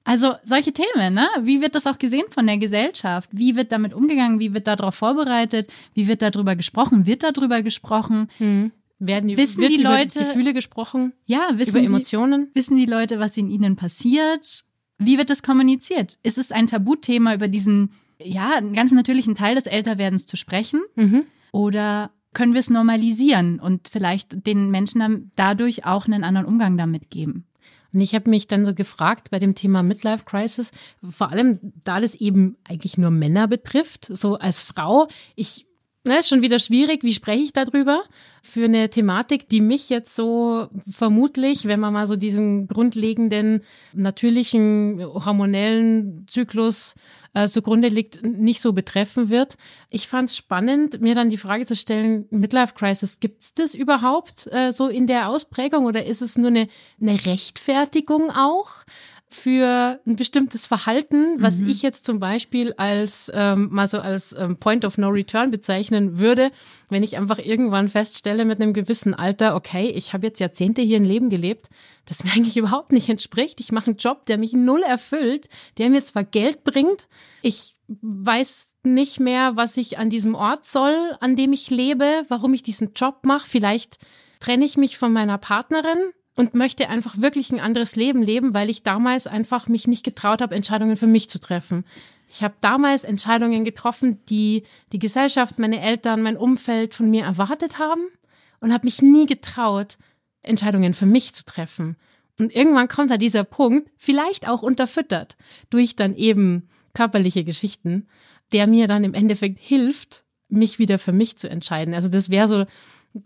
Also solche Themen, ne? Wie wird das auch gesehen von der Gesellschaft? Wie wird damit umgegangen? Wie wird darauf vorbereitet? Wie wird darüber gesprochen? Wird darüber gesprochen? Hm. Werden Wissen wird die über Leute- Gefühle gesprochen, Ja, wissen über die, Emotionen? wissen die Leute, was in ihnen passiert? Wie wird das kommuniziert? Ist es ein Tabuthema, über diesen, ja, einen ganz natürlichen Teil des Älterwerdens zu sprechen? Mhm. Oder können wir es normalisieren und vielleicht den Menschen dadurch auch einen anderen Umgang damit geben? Und ich habe mich dann so gefragt bei dem Thema Midlife Crisis, vor allem da das eben eigentlich nur Männer betrifft, so als Frau, ich ne, schon wieder schwierig, wie spreche ich darüber für eine Thematik, die mich jetzt so vermutlich, wenn man mal so diesen grundlegenden natürlichen hormonellen Zyklus äh, zugrunde liegt, nicht so betreffen wird. Ich fand es spannend, mir dann die Frage zu stellen, Midlife Crisis, gibt's das überhaupt äh, so in der Ausprägung oder ist es nur eine, eine Rechtfertigung auch? Für ein bestimmtes Verhalten, was ich jetzt zum Beispiel als ähm, mal so als ähm, Point of No Return bezeichnen würde, wenn ich einfach irgendwann feststelle mit einem gewissen Alter, okay, ich habe jetzt Jahrzehnte hier ein Leben gelebt, das mir eigentlich überhaupt nicht entspricht. Ich mache einen Job, der mich null erfüllt, der mir zwar Geld bringt, ich weiß nicht mehr, was ich an diesem Ort soll, an dem ich lebe, warum ich diesen Job mache. Vielleicht trenne ich mich von meiner Partnerin und möchte einfach wirklich ein anderes Leben leben, weil ich damals einfach mich nicht getraut habe, Entscheidungen für mich zu treffen. Ich habe damals Entscheidungen getroffen, die die Gesellschaft, meine Eltern, mein Umfeld von mir erwartet haben und habe mich nie getraut, Entscheidungen für mich zu treffen. Und irgendwann kommt da dieser Punkt, vielleicht auch unterfüttert durch dann eben körperliche Geschichten, der mir dann im Endeffekt hilft, mich wieder für mich zu entscheiden. Also das wäre so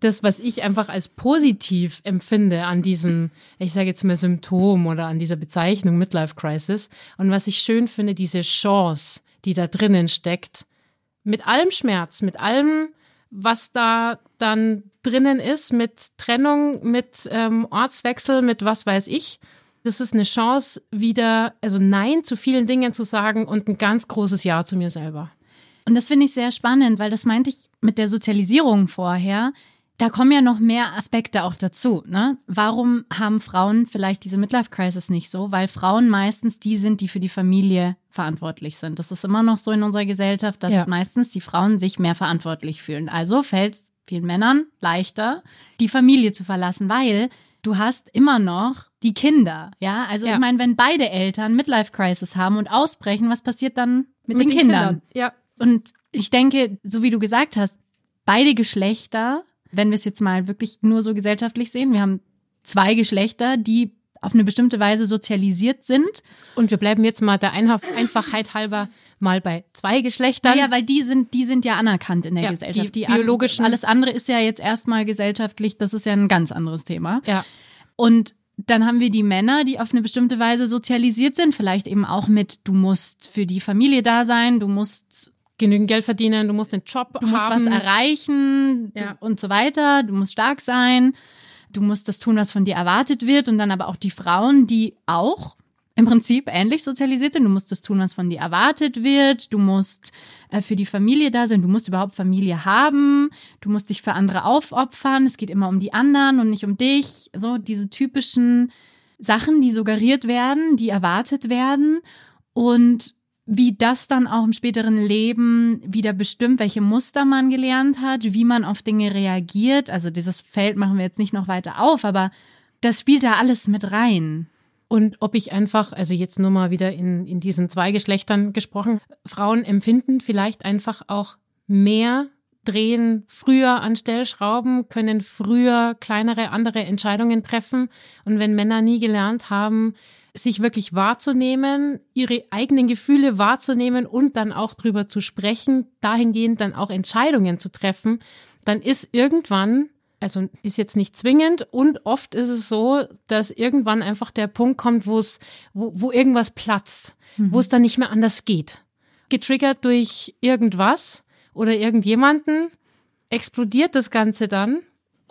das, was ich einfach als positiv empfinde an diesem, ich sage jetzt mal Symptom oder an dieser Bezeichnung Midlife Crisis. Und was ich schön finde, diese Chance, die da drinnen steckt, mit allem Schmerz, mit allem, was da dann drinnen ist, mit Trennung, mit ähm, Ortswechsel, mit was weiß ich. Das ist eine Chance, wieder, also Nein zu vielen Dingen zu sagen und ein ganz großes Ja zu mir selber. Und das finde ich sehr spannend, weil das meinte ich mit der Sozialisierung vorher. Da kommen ja noch mehr Aspekte auch dazu. Ne? Warum haben Frauen vielleicht diese Midlife-Crisis nicht so? Weil Frauen meistens die sind, die für die Familie verantwortlich sind. Das ist immer noch so in unserer Gesellschaft, dass ja. meistens die Frauen sich mehr verantwortlich fühlen. Also fällt es vielen Männern leichter, die Familie zu verlassen, weil du hast immer noch die Kinder. Ja, also ja. ich meine, wenn beide Eltern Midlife-Crisis haben und ausbrechen, was passiert dann mit, mit den, den Kindern? Kindern? Ja. Und ich denke, so wie du gesagt hast, beide Geschlechter wenn wir es jetzt mal wirklich nur so gesellschaftlich sehen, wir haben zwei Geschlechter, die auf eine bestimmte Weise sozialisiert sind. Und wir bleiben jetzt mal der Einfachheit halber mal bei zwei Geschlechtern. Ja, weil die sind, die sind ja anerkannt in der ja, Gesellschaft. Die, die biologischen. Alles andere ist ja jetzt erstmal gesellschaftlich, das ist ja ein ganz anderes Thema. Ja. Und dann haben wir die Männer, die auf eine bestimmte Weise sozialisiert sind, vielleicht eben auch mit, du musst für die Familie da sein, du musst genügend Geld verdienen, du musst einen Job du musst haben. was erreichen ja. und so weiter, du musst stark sein, du musst das tun, was von dir erwartet wird und dann aber auch die Frauen, die auch im Prinzip ähnlich sozialisiert sind. Du musst das tun, was von dir erwartet wird. Du musst äh, für die Familie da sein. Du musst überhaupt Familie haben. Du musst dich für andere aufopfern. Es geht immer um die anderen und nicht um dich. So diese typischen Sachen, die suggeriert werden, die erwartet werden. Und wie das dann auch im späteren Leben wieder bestimmt, welche Muster man gelernt hat, wie man auf Dinge reagiert. Also dieses Feld machen wir jetzt nicht noch weiter auf, aber das spielt da alles mit rein. Und ob ich einfach, also jetzt nur mal wieder in, in diesen zwei Geschlechtern gesprochen, Frauen empfinden vielleicht einfach auch mehr, drehen früher an Stellschrauben, können früher kleinere andere Entscheidungen treffen. Und wenn Männer nie gelernt haben, sich wirklich wahrzunehmen, ihre eigenen Gefühle wahrzunehmen und dann auch drüber zu sprechen, dahingehend dann auch Entscheidungen zu treffen, dann ist irgendwann, also ist jetzt nicht zwingend und oft ist es so, dass irgendwann einfach der Punkt kommt, wo es, wo, wo irgendwas platzt, mhm. wo es dann nicht mehr anders geht. Getriggert durch irgendwas oder irgendjemanden explodiert das Ganze dann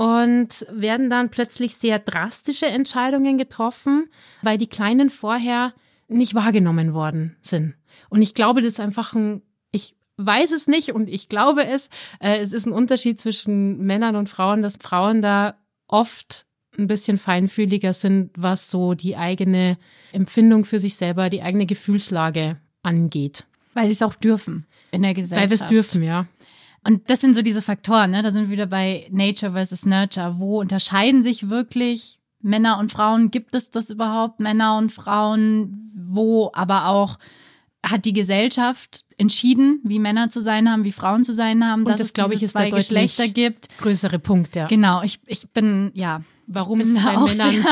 und werden dann plötzlich sehr drastische Entscheidungen getroffen, weil die Kleinen vorher nicht wahrgenommen worden sind. Und ich glaube, das ist einfach ein, ich weiß es nicht und ich glaube es, äh, es ist ein Unterschied zwischen Männern und Frauen, dass Frauen da oft ein bisschen feinfühliger sind, was so die eigene Empfindung für sich selber, die eigene Gefühlslage angeht. Weil sie es auch dürfen in der Gesellschaft. Weil wir es dürfen, ja. Und das sind so diese Faktoren, ne? Da sind wir wieder bei Nature versus Nurture. Wo unterscheiden sich wirklich Männer und Frauen? Gibt es das überhaupt, Männer und Frauen? Wo aber auch hat die Gesellschaft entschieden, wie Männer zu sein haben, wie Frauen zu sein haben, und dass das, es glaube ich, ist zwei Geschlechter gibt. Größere Punkt, ja. Genau, ich, ich bin, ja. Warum es bei Männern,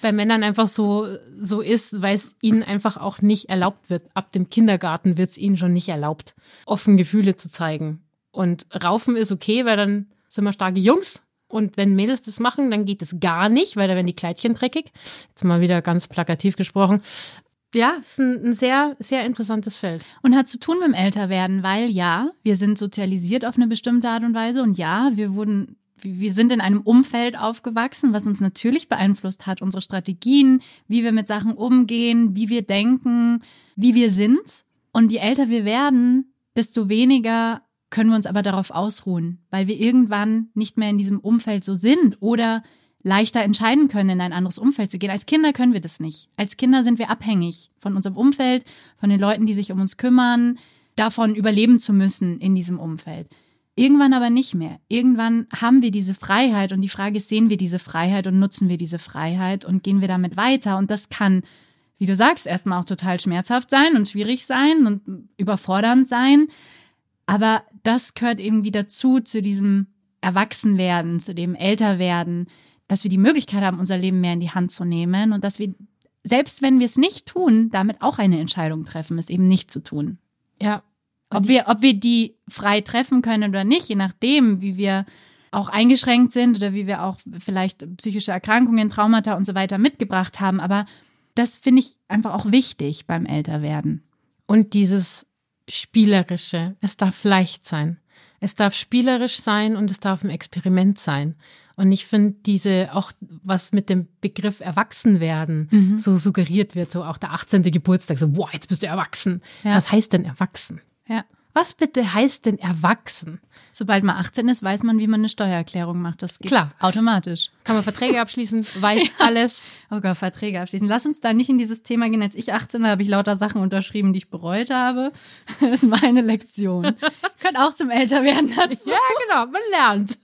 bei Männern einfach so, so ist, weil es ihnen einfach auch nicht erlaubt wird. Ab dem Kindergarten wird es ihnen schon nicht erlaubt, offen Gefühle zu zeigen. Und Raufen ist okay, weil dann sind wir starke Jungs. Und wenn Mädels das machen, dann geht es gar nicht, weil da werden die Kleidchen dreckig. Jetzt mal wieder ganz plakativ gesprochen. Ja, ist ein, ein, sehr, sehr interessantes Feld. Und hat zu tun mit dem Älterwerden, weil ja, wir sind sozialisiert auf eine bestimmte Art und Weise und ja, wir wurden, wir sind in einem Umfeld aufgewachsen, was uns natürlich beeinflusst hat, unsere Strategien, wie wir mit Sachen umgehen, wie wir denken, wie wir sind. Und je älter wir werden, desto weniger können wir uns aber darauf ausruhen, weil wir irgendwann nicht mehr in diesem Umfeld so sind oder leichter entscheiden können, in ein anderes Umfeld zu gehen. Als Kinder können wir das nicht. Als Kinder sind wir abhängig von unserem Umfeld, von den Leuten, die sich um uns kümmern, davon überleben zu müssen in diesem Umfeld. Irgendwann aber nicht mehr. Irgendwann haben wir diese Freiheit und die Frage ist, sehen wir diese Freiheit und nutzen wir diese Freiheit und gehen wir damit weiter? Und das kann, wie du sagst, erstmal auch total schmerzhaft sein und schwierig sein und überfordernd sein. Aber das gehört irgendwie dazu, zu diesem Erwachsenwerden, zu dem Älterwerden, dass wir die Möglichkeit haben, unser Leben mehr in die Hand zu nehmen und dass wir, selbst wenn wir es nicht tun, damit auch eine Entscheidung treffen, es eben nicht zu tun. Ja. Ob wir, ob wir die frei treffen können oder nicht, je nachdem, wie wir auch eingeschränkt sind oder wie wir auch vielleicht psychische Erkrankungen, Traumata und so weiter mitgebracht haben. Aber das finde ich einfach auch wichtig beim Älterwerden. Und dieses Spielerische, es darf leicht sein. Es darf spielerisch sein und es darf ein Experiment sein. Und ich finde diese, auch was mit dem Begriff Erwachsenwerden Mhm. so suggeriert wird, so auch der 18. Geburtstag, so, boah, jetzt bist du erwachsen. Ja. Was heißt denn erwachsen? Ja. Was bitte heißt denn erwachsen? Sobald man 18 ist, weiß man, wie man eine Steuererklärung macht. Das geht Klar. automatisch. Kann man Verträge abschließen, weiß alles. Oh Gott, Verträge abschließen. Lass uns da nicht in dieses Thema gehen. Als ich 18 war, habe ich lauter Sachen unterschrieben, die ich bereut habe. Das ist meine Lektion. Könnt auch zum Älterwerden dazu. Ja, genau, man lernt.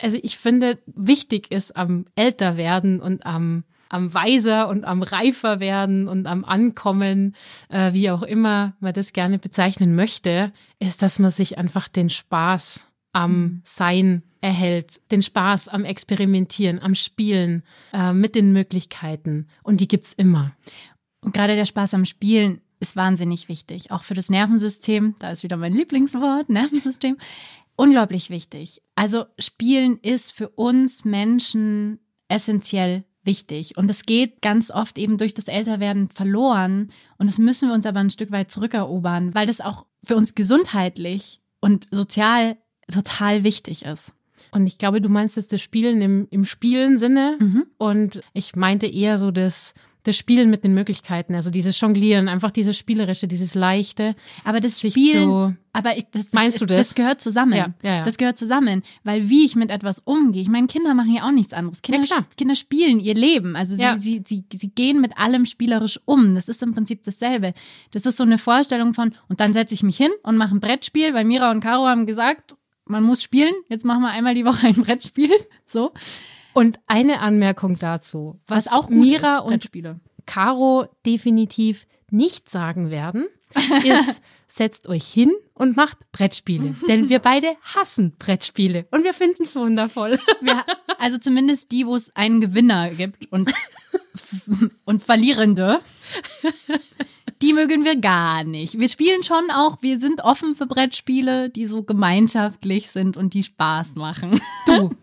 Also ich finde, wichtig ist am Älterwerden und am, am weiser und am reifer werden und am Ankommen, äh, wie auch immer man das gerne bezeichnen möchte, ist, dass man sich einfach den Spaß am Sein erhält, den Spaß am Experimentieren, am Spielen, äh, mit den Möglichkeiten. Und die gibt's immer. Und gerade der Spaß am Spielen ist wahnsinnig wichtig. Auch für das Nervensystem. Da ist wieder mein Lieblingswort, Nervensystem. Unglaublich wichtig. Also Spielen ist für uns Menschen essentiell wichtig. Und es geht ganz oft eben durch das Älterwerden verloren. Und das müssen wir uns aber ein Stück weit zurückerobern, weil das auch für uns gesundheitlich und sozial total wichtig ist. Und ich glaube, du meinst jetzt das Spielen im, im Spielen-Sinne. Mhm. Und ich meinte eher so das, das Spielen mit den Möglichkeiten, also dieses Jonglieren, einfach dieses Spielerische, dieses Leichte. Aber das Sich Spielen, so- aber ich, das, Meinst du das? Das gehört zusammen. Ja, ja, ja. Das gehört zusammen, weil wie ich mit etwas umgehe. Ich meine, Kinder machen ja auch nichts anderes. Kinder, Ja. Kinder spielen ihr Leben. Also sie, sie, sie, sie gehen mit allem spielerisch um. Das ist im Prinzip dasselbe. Das ist so eine Vorstellung von, und dann setze ich mich hin und mache ein Brettspiel, weil Mira und Caro haben gesagt, man muss spielen. Jetzt machen wir einmal die Woche ein Brettspiel. So. Und eine Anmerkung dazu, was, Was auch Mira ist, und. Caro definitiv nicht sagen werden, ist, setzt euch hin und macht Brettspiele. Denn wir beide hassen Brettspiele und wir finden es wundervoll. Wir, also zumindest die, wo es einen Gewinner gibt und, und Verlierende. Die mögen wir gar nicht. Wir spielen schon auch, wir sind offen für Brettspiele, die so gemeinschaftlich sind und die Spaß machen. Du,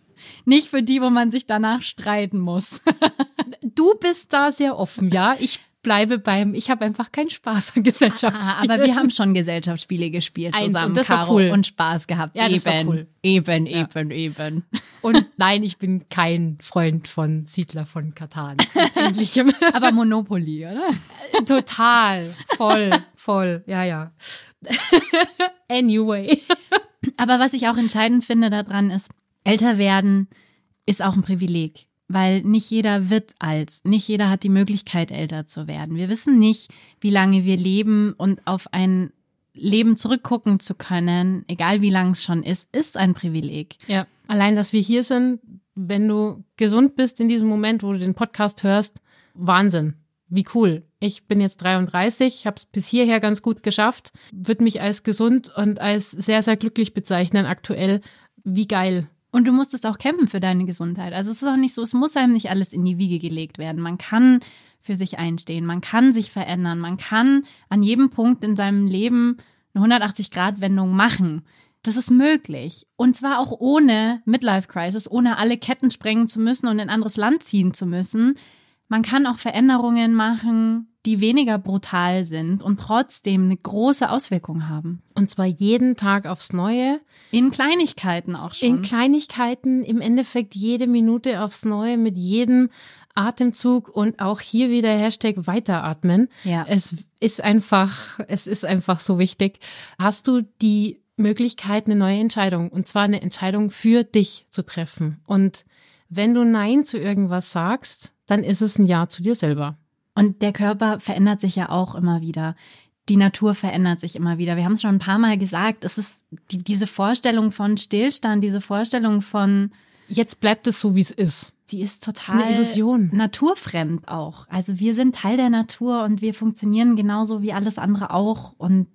Nicht für die, wo man sich danach streiten muss. du bist da sehr offen, ja? Ich bleibe beim, ich habe einfach keinen Spaß an Gesellschaftsspielen. Ah, aber wir haben schon Gesellschaftsspiele gespielt Eins, zusammen, und das Caro, cool. und Spaß gehabt. Ja, eben, das war cool. eben, Ja. eben, eben. Und nein, ich bin kein Freund von Siedler von Katan. Ähnlichem. Aber Monopoly, oder? Total. Voll, voll. Ja, ja. anyway. Aber was ich auch entscheidend finde daran ist, älter werden ist auch ein Privileg, weil nicht jeder wird alt, nicht jeder hat die Möglichkeit, älter zu werden. Wir wissen nicht, wie lange wir leben und auf ein Leben zurückgucken zu können, egal wie lang es schon ist, ist ein Privileg. Ja, allein, dass wir hier sind, wenn du gesund bist in diesem Moment, wo du den Podcast hörst, Wahnsinn. Wie cool. Ich bin jetzt 33, habe es bis hierher ganz gut geschafft, würde mich als gesund und als sehr, sehr glücklich bezeichnen aktuell. Wie geil. Und du musstest auch kämpfen für deine Gesundheit. Also es ist auch nicht so, es muss einem nicht alles in die Wiege gelegt werden. Man kann für sich einstehen, man kann sich verändern, man kann an jedem Punkt in seinem Leben eine 180-Grad-Wendung machen. Das ist möglich. Und zwar auch ohne Midlife-Crisis, ohne alle Ketten sprengen zu müssen und in ein anderes Land ziehen zu müssen. Man kann auch Veränderungen machen, die weniger brutal sind und trotzdem eine große Auswirkung haben. Und zwar jeden Tag aufs Neue. In Kleinigkeiten auch schon. In Kleinigkeiten, im Endeffekt jede Minute aufs Neue, mit jedem Atemzug und auch hier wieder Hashtag weiteratmen. Ja. Es ist einfach, es ist einfach so wichtig. Hast du die Möglichkeit, eine neue Entscheidung, und zwar eine Entscheidung für dich zu treffen. Und wenn du Nein zu irgendwas sagst, dann ist es ein Ja zu dir selber. Und der Körper verändert sich ja auch immer wieder. Die Natur verändert sich immer wieder. Wir haben es schon ein paar Mal gesagt. Es ist die, diese Vorstellung von Stillstand, diese Vorstellung von, Jetzt bleibt es so, wie es ist. die ist Das ist total eine Illusion. naturfremd auch. Also wir sind Teil der Natur und wir funktionieren genauso wie alles andere auch und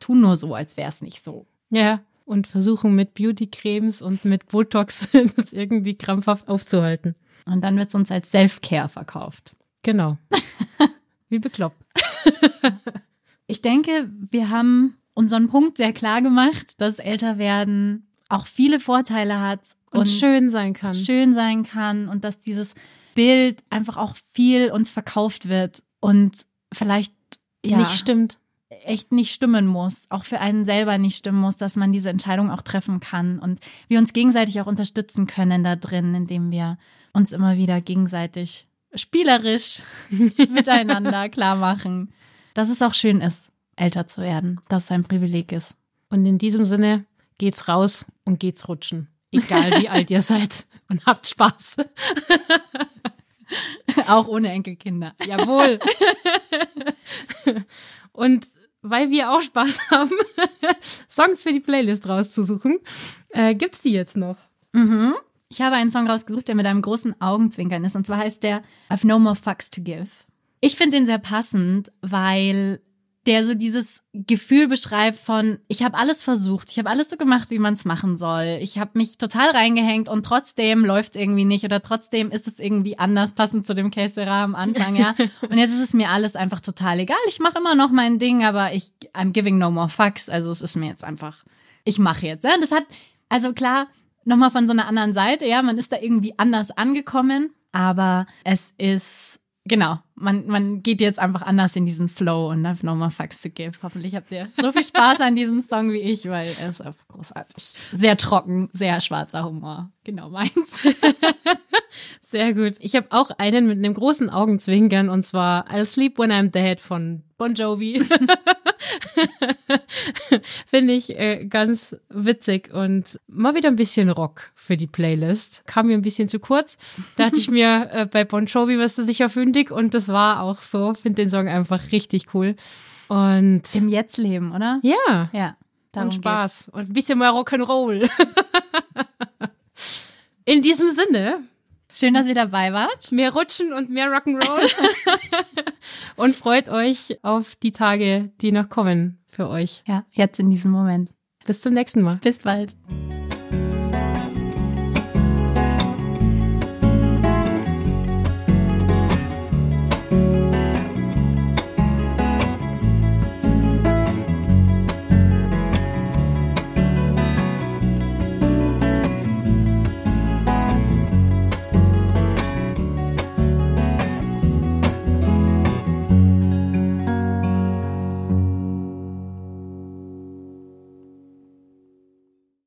tun nur so, als wäre es nicht so. Ja. Und versuchen mit Beauty-Cremes und mit Botox das irgendwie krampfhaft aufzuhalten. Und dann wird es uns als Self-Care verkauft. Genau. Wie bekloppt. Ich denke, wir haben unseren Punkt sehr klar gemacht, dass Älterwerden auch viele Vorteile hat Und, und, schön sein kann. schön sein kann und dass dieses Bild einfach auch viel uns verkauft wird und vielleicht ja, Nicht stimmt. echt nicht stimmen muss, auch für einen selber nicht stimmen muss, dass man diese Entscheidung auch treffen kann und wir uns gegenseitig auch unterstützen können da drin, indem wir uns immer wieder gegenseitig spielerisch miteinander klar machen, dass es auch schön ist, älter zu werden, dass es ein Privileg ist. Und in diesem Sinne geht's raus und geht's rutschen. Egal wie alt ihr seid. Und habt Spaß. auch ohne Enkelkinder. Jawohl. und weil wir auch Spaß haben, Songs für die Playlist rauszusuchen, äh, gibt's die jetzt noch. Mhm. Ich habe einen Song rausgesucht, der mit einem großen Augenzwinkern ist. Und zwar heißt der I've No More Fucks to Give. Ich finde den sehr passend, weil der so dieses Gefühl beschreibt von, ich habe alles versucht, ich habe alles so gemacht, wie man es machen soll. Ich habe mich total reingehängt und trotzdem läuft irgendwie nicht oder trotzdem ist es irgendwie anders, passend zu dem Case Sera am Anfang, ja. Und jetzt ist es mir alles einfach total egal. Ich mache immer noch mein Ding, aber ich, I'm giving no more fucks. Also es ist mir jetzt einfach, ich mache jetzt. Ja? Das hat, also klar, nochmal von so einer anderen Seite, ja, man ist da irgendwie anders angekommen, aber es ist, genau, man, man geht jetzt einfach anders in diesen Flow und I've no more fucks to give. Hoffentlich habt ihr so viel Spaß an diesem Song wie ich, weil er ist einfach großartig. Sehr trocken, sehr schwarzer Humor. Genau meins. Sehr gut. Ich habe auch einen mit einem großen Augenzwinkern und zwar I'll Sleep When I'm Dead von Bon Jovi. Finde ich äh, ganz witzig und mal wieder ein bisschen Rock für die Playlist. Kam mir ein bisschen zu kurz. Dachte ich mir, äh, bei Bon Jovi wirst du sicher fündig und das war auch so. Finde den Song einfach richtig cool. Und Im Jetzt-Leben, oder? ja, Ja. darum und Spaß und ein bisschen mehr Rock'n'Roll. In diesem Sinne, geht's. Schön, dass ihr dabei wart. mehr Rutschen und mehr Rock'n'Roll. und freut euch auf die Tage, die noch kommen für euch. Ja, jetzt in diesem Moment. Bis zum nächsten Mal. Bis bald.